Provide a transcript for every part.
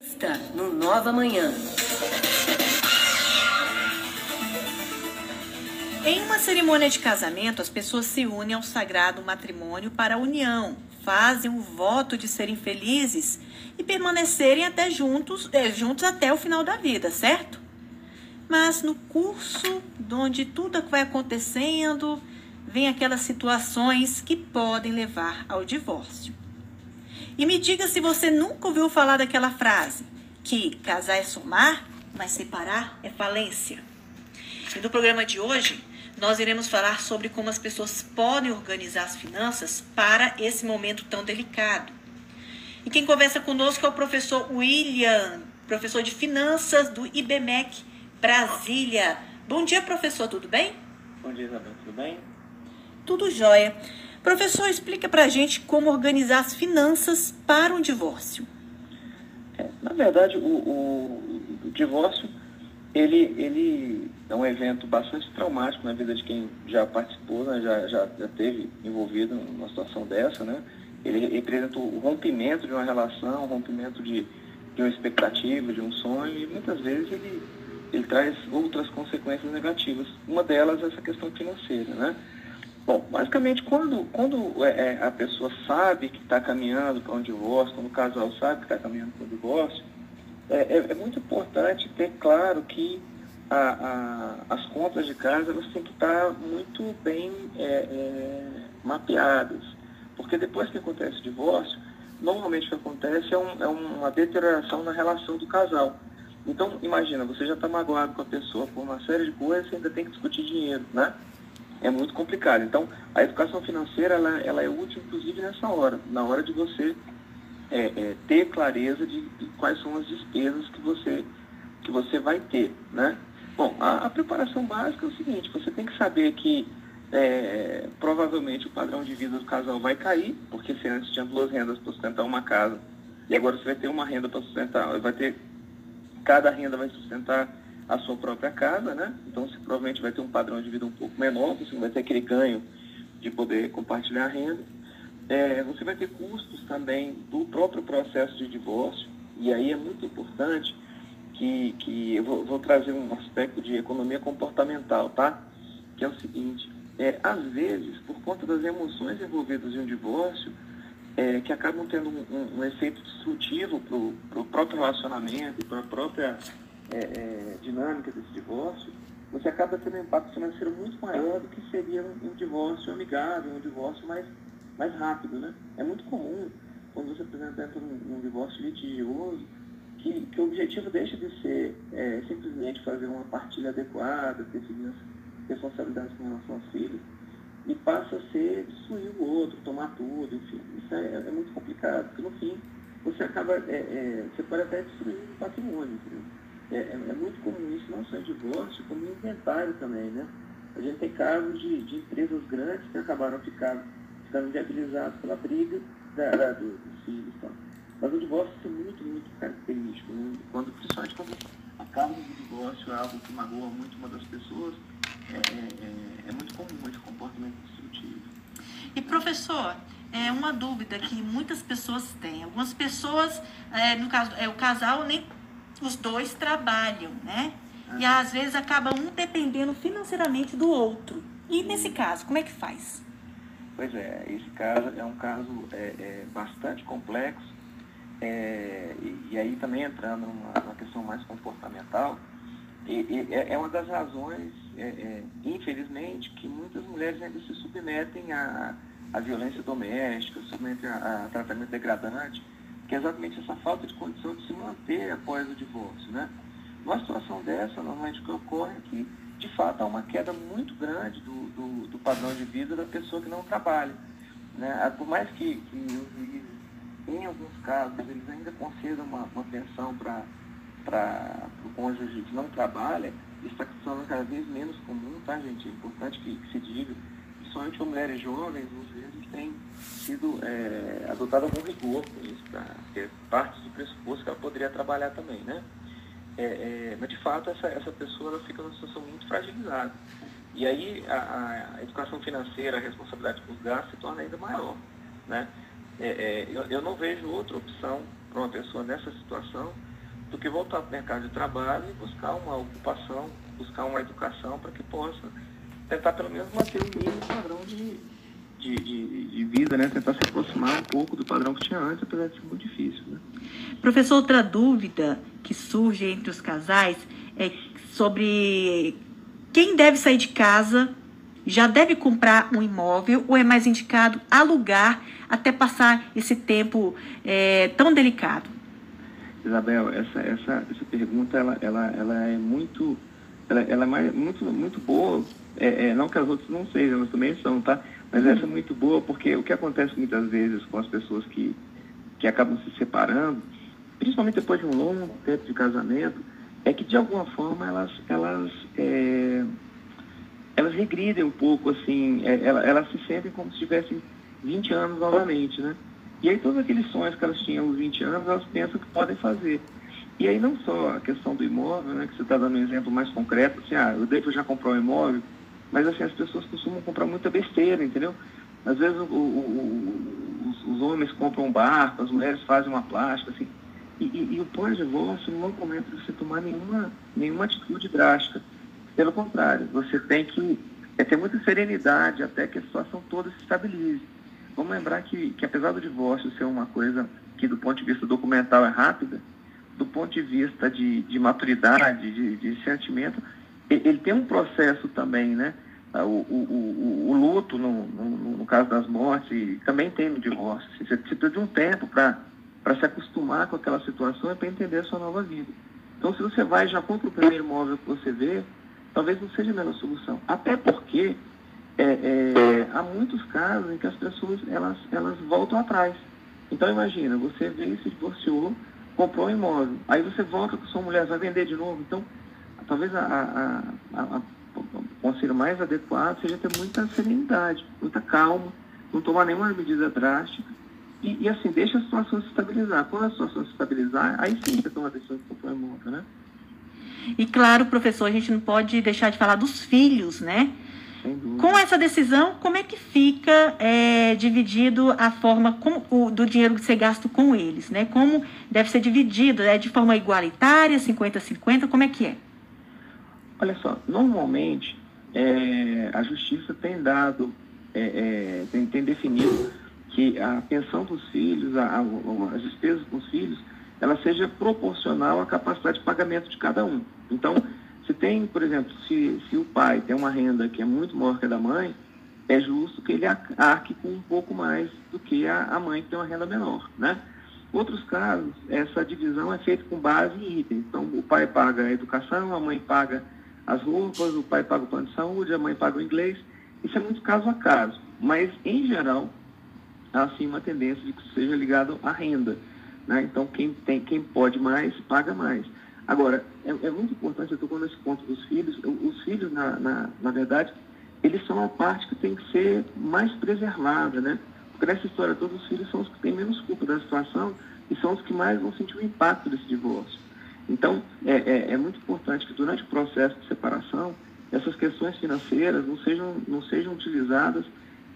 Está no Nova Manhã. Em uma cerimônia de casamento, as pessoas se unem ao sagrado matrimônio para a união, fazem o voto de serem felizes e permanecerem até juntos, é, juntos até o final da vida, certo? Mas no curso, onde tudo vai acontecendo, vem aquelas situações que podem levar ao divórcio. E me diga se você nunca ouviu falar daquela frase, que casar é somar, mas separar é falência. E no programa de hoje, nós iremos falar sobre como as pessoas podem organizar as finanças para esse momento tão delicado. E quem conversa conosco é o professor William, professor de finanças do IBMEC Brasília. Bom dia, professor, tudo bem? Bom dia, Isabel, tudo bem? Tudo jóia. Professor, explica pra gente como organizar as finanças para um divórcio. É, na verdade, o, o, o divórcio ele, ele é um evento bastante traumático na vida de quem já participou, né, já, já, já teve envolvido numa situação dessa, né? Ele representa o rompimento de uma relação, o rompimento de, de uma expectativa, de um sonho, e muitas vezes ele, ele traz outras consequências negativas. Uma delas é essa questão financeira, né? Bom, basicamente, quando, quando é, é a pessoa sabe que está caminhando para um divórcio, quando o casal sabe que está caminhando para um divórcio, é, é, é, muito importante ter claro que a, a, as contas de casa elas têm que estar muito bem é, é, mapeadas. Porque depois que acontece o divórcio, normalmente o que acontece é, um, é uma deterioração na relação do casal. Então, imagina, você já está magoado com a pessoa por uma série de coisas, você ainda tem que discutir dinheiro, né? É muito complicado. Então, a educação financeira, ela, ela é útil, inclusive, nessa hora, na hora de você é, é, ter clareza de, de, quais são as despesas que você, que você vai ter, né? Bom, a, a preparação básica é o seguinte, você tem que saber que é, provavelmente o padrão de vida do casal vai cair, porque se antes tinha duas rendas para sustentar uma casa, e agora você vai ter uma renda para sustentar, vai ter, cada renda vai sustentar a sua própria casa, né? Então você provavelmente vai ter um padrão de vida um pouco menor, você não vai ter aquele ganho de poder compartilhar a renda. É, você vai ter custos também do próprio processo de divórcio, e aí é muito importante que, que eu vou, vou trazer um aspecto de economia comportamental, tá? Que é o seguinte, é, às vezes, por conta das emoções envolvidas em um divórcio, é, que acabam tendo um, um, um efeito destrutivo para o próprio relacionamento, para a própria é, é, dinâmica desse divórcio, você acaba tendo um impacto financeiro muito maior do que seria um, um divórcio amigável, um divórcio mais, mais rápido. Né? É muito comum, quando você, exemplo, entra num, num divórcio litigioso, que, que, o objetivo deixa de ser é, simplesmente fazer uma partilha adequada, definir as responsabilidades com relação aos filhos, e passa a ser destruir o outro, tomar tudo, enfim. Isso é, é muito complicado, porque no fim você acaba, é, é, você pode até destruir o patrimônio, entendeu? É, é, é, muito comum isso, não só em divórcio, como em inventário também, né? A gente tem casos de, de empresas grandes que acabaram ficando, ficando viabilizadas pela briga da, da, do, dos. Tá? Mas o divórcio é muito, muito característico, né? Quando, principalmente quando a causa do divórcio é algo que magoa muito uma das pessoas, é, é, é muito comum esse comportamento destrutivo. E professor, é uma dúvida que muitas pessoas têm. Algumas pessoas, é, no caso, é, o casal nem os dois trabalham, né? E às vezes acaba um dependendo financeiramente do outro. E nesse caso, como é que faz? Pois é, esse caso é um caso é, é bastante complexo. É, e, e, aí também entrando numa, numa questão mais comportamental, e, e, é, é uma das razões, é, é, infelizmente, que muitas mulheres ainda se submetem à, à violência doméstica, submetem a, a tratamento degradante, que é exatamente essa falta de condição de se manter após o divórcio. Né? Numa situação dessa, normalmente o que ocorre é que, de fato, há uma queda muito grande do, do, do padrão de vida da pessoa que não trabalha. Né? Ah, por mais que, que os juízes, em alguns casos, eles ainda concedam uma, uma pensão para o cônjuge que não trabalha, isso está se tornando cada vez menos comum, tá, gente? É importante que, que se diga principalmente para mulheres jovens, às vezes tem sido é, adotada algum rigor com isso, porque é parte do pressuposto que ela poderia trabalhar também, né? É, é, mas de fato essa, essa pessoa ela fica numa situação muito fragilizada. E aí a, a educação financeira, a responsabilidade com os gastos se torna ainda maior. Né? É, é, eu, eu, não vejo outra opção para uma pessoa nessa situação do que voltar para o mercado de trabalho e buscar uma ocupação, buscar uma educação para que possa tentar pelo menos manter o mínimo padrão de, de, de, de, vida, né? Tentar se aproximar um pouco do padrão que tinha antes, apesar de ser muito difícil. Né? Professor, outra dúvida que surge entre os casais é sobre quem deve sair de casa, já deve comprar um imóvel ou é mais indicado alugar até passar esse tempo é, tão delicado? Isabel, essa, essa, essa pergunta ela, ela, ela é muito ela, ela é mais, muito, muito boa, é, é, não que as outras não sejam, elas também são, tá? Mas essa é muito boa porque o que acontece muitas vezes com as pessoas que, que acabam se separando, principalmente depois de um longo tempo de casamento, é que de alguma forma elas, elas, é, elas regridem um pouco, assim, é, elas, elas se sentem como se tivessem 20 anos novamente, né? E aí todos aqueles sonhos que elas tinham aos 20 anos, elas pensam que podem fazer. E aí não só a questão do imóvel, né, que você está dando um exemplo mais concreto, assim, ah, o David já comprou um imóvel, mas assim, as pessoas costumam comprar muita besteira, entendeu? Às vezes o, o, os, os, homens compram um barco, as mulheres fazem uma plástica, assim. E, e, e o pós-divórcio não de você tomar nenhuma, nenhuma atitude drástica. Pelo contrário, você tem que é, ter muita serenidade até que a situação toda se estabilize. Vamos lembrar que, que apesar do divórcio ser uma coisa que do ponto de vista documental é rápida, do ponto de vista de, de maturidade, de, de sentimento, ele tem um processo também, né? Ah, o, o, o, luto, no, no, no, caso das mortes, também tem no divórcio. Você precisa de um tempo para se acostumar com aquela situação e para entender a sua nova vida. Então, se você vai já compra o primeiro imóvel que você vê, talvez não seja a melhor solução. Até porque é, é, há muitos casos em que as pessoas elas, elas voltam atrás. Então, imagina, você veio, se divorciou, comprou um imóvel, aí você volta com sua mulher, vai vender de novo. Então, talvez a, a, a, conselho mais adequado seja ter muita serenidade, muita calma, não tomar nenhuma medida drástica e, e, assim, deixa a situação se estabilizar. Quando a situação se estabilizar, aí sim você toma a decisão de comprar imóvel, né? E claro, professor, a gente não pode deixar de falar dos filhos, né? Com essa decisão, como é que fica é, dividido a forma com, o, do dinheiro que você gasta com eles, né? Como deve ser dividido? É de forma igualitária, 50-50? Como é que é? Olha só, normalmente é, a justiça tem dado, é, é, tem, tem, definido que a pensão dos filhos, a, a, as despesas com os filhos, ela seja proporcional à capacidade de pagamento de cada um. Então, se tem, por exemplo, se, se o pai tem uma renda que é muito maior que a da mãe, é justo que ele arque com um pouco mais do que a, a mãe que tem uma renda menor, né? Outros casos, essa divisão é feita com base em itens. Então, o pai paga a educação, a mãe paga as roupas, o pai paga o plano de saúde, a mãe paga o inglês. Isso é muito caso a caso. Mas, em geral, há sim uma tendência de que seja ligado à renda. Né? Então, quem, tem, quem pode mais, paga mais. Agora, é, é muito importante, eu estou nesse ponto dos filhos, os filhos, na, na, na, verdade, eles são a parte que tem que ser mais preservada, né? Porque nessa história todos os filhos são os que têm menos culpa da situação e são os que mais vão sentir o impacto desse divórcio. Então, é, é, é muito importante que durante o processo de separação, essas questões financeiras não sejam, não sejam utilizadas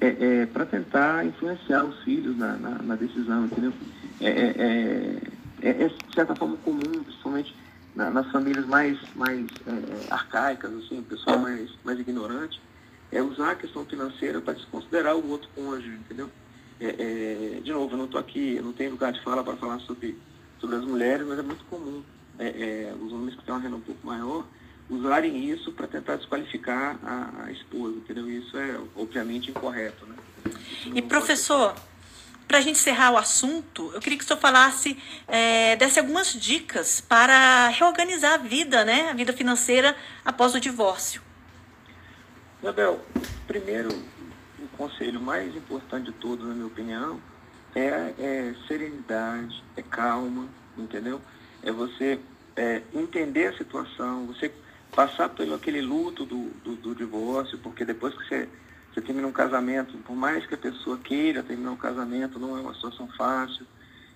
é, é, para tentar influenciar os filhos na, na, na decisão, entendeu? É, é, é, é, de certa forma comum, principalmente na, nas famílias mais, mais é, arcaicas, assim, o pessoal mais, mais ignorante, é usar a questão financeira para desconsiderar o outro cônjuge, entendeu? É, é, de novo, eu não estou aqui, eu não tenho lugar de fala para falar sobre, sobre as mulheres, mas é muito comum é, é, os homens que têm uma renda um pouco maior usarem isso para tentar desqualificar a, a, esposa, entendeu? Isso é obviamente incorreto, né? E professor, para a gente encerrar o assunto, eu queria que o senhor falasse, é, desse algumas dicas para reorganizar a vida, né, a vida financeira após o divórcio. Isabel, primeiro, o conselho mais importante de todos, na minha opinião, é, é serenidade, é calma, entendeu? É você é, entender a situação, você passar pelo aquele luto do, do, do divórcio, porque depois que você você termina um casamento, por mais que a pessoa queira terminar um casamento, não é uma situação fácil.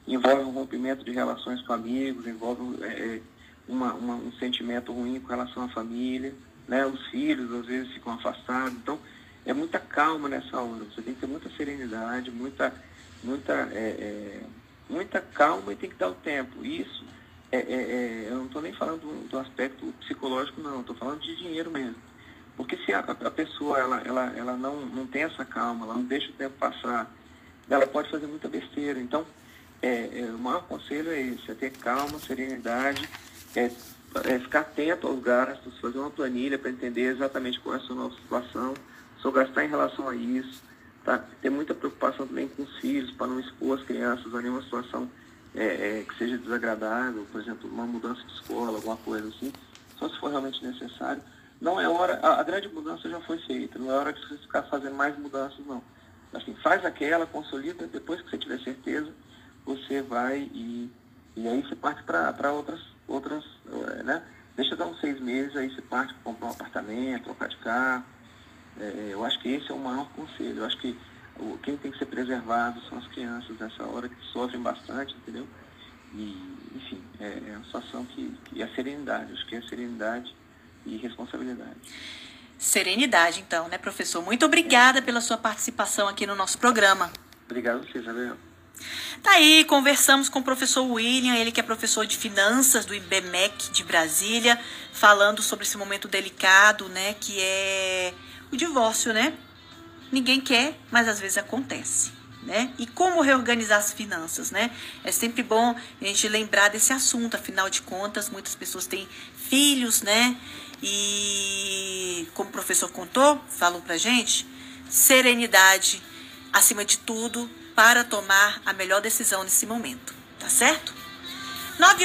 Envolve um rompimento de relações com amigos, envolve é, é, uma, uma, um sentimento ruim com relação à família. Né? Os filhos, às vezes, ficam afastados. Então, é muita calma nessa hora. Você tem que ter muita serenidade, muita, muita é, é, muita calma e tem que dar o tempo. Isso, é, é, é eu não estou nem falando do, do, aspecto psicológico, não, estou falando de dinheiro mesmo. Porque se a, a, pessoa ela, ela, ela não, não tem essa calma, ela não deixa o tempo passar, ela pode fazer muita besteira. Então, é, é, o maior conselho é esse, é ter calma, serenidade, é, é ficar atento aos gastos, fazer uma planilha para entender exatamente qual é a sua nova situação, só gastar em relação a isso, tá? ter muita preocupação também com os filhos, para não expor as crianças a nenhuma situação é, é, que seja desagradável, por exemplo, uma mudança de escola, alguma coisa assim, só se for realmente necessário. Não é hora, a, a grande mudança já foi feita, não é hora de você ficar fazendo mais mudanças, não. Assim, faz aquela, consolida, depois que você tiver certeza, você vai e, e aí você parte para outras, outras eh, né? Deixa dar uns seis meses, aí você parte para comprar um apartamento, trocar de carro. É, eu acho que esse é o maior conselho. Eu acho que quem tem que ser preservado são as crianças nessa hora, que sofrem bastante, entendeu? E, enfim, é, é uma situação que, que é a serenidade. Acho que é a serenidade e responsabilidade. Serenidade, então, né, professor? Muito obrigada pela sua participação aqui no nosso programa. Obrigado a você, Isabel. Tá aí, conversamos com o professor William, ele que é professor de finanças do IBMEC de Brasília, falando sobre esse momento delicado, né, que é o divórcio, né? Ninguém quer, mas às vezes acontece. Né? E como reorganizar as finanças, né? É sempre bom a gente lembrar desse assunto, afinal de contas, muitas pessoas têm filhos, né? E como o professor contou, falou pra gente, serenidade acima de tudo para tomar a melhor decisão nesse momento, tá certo? 9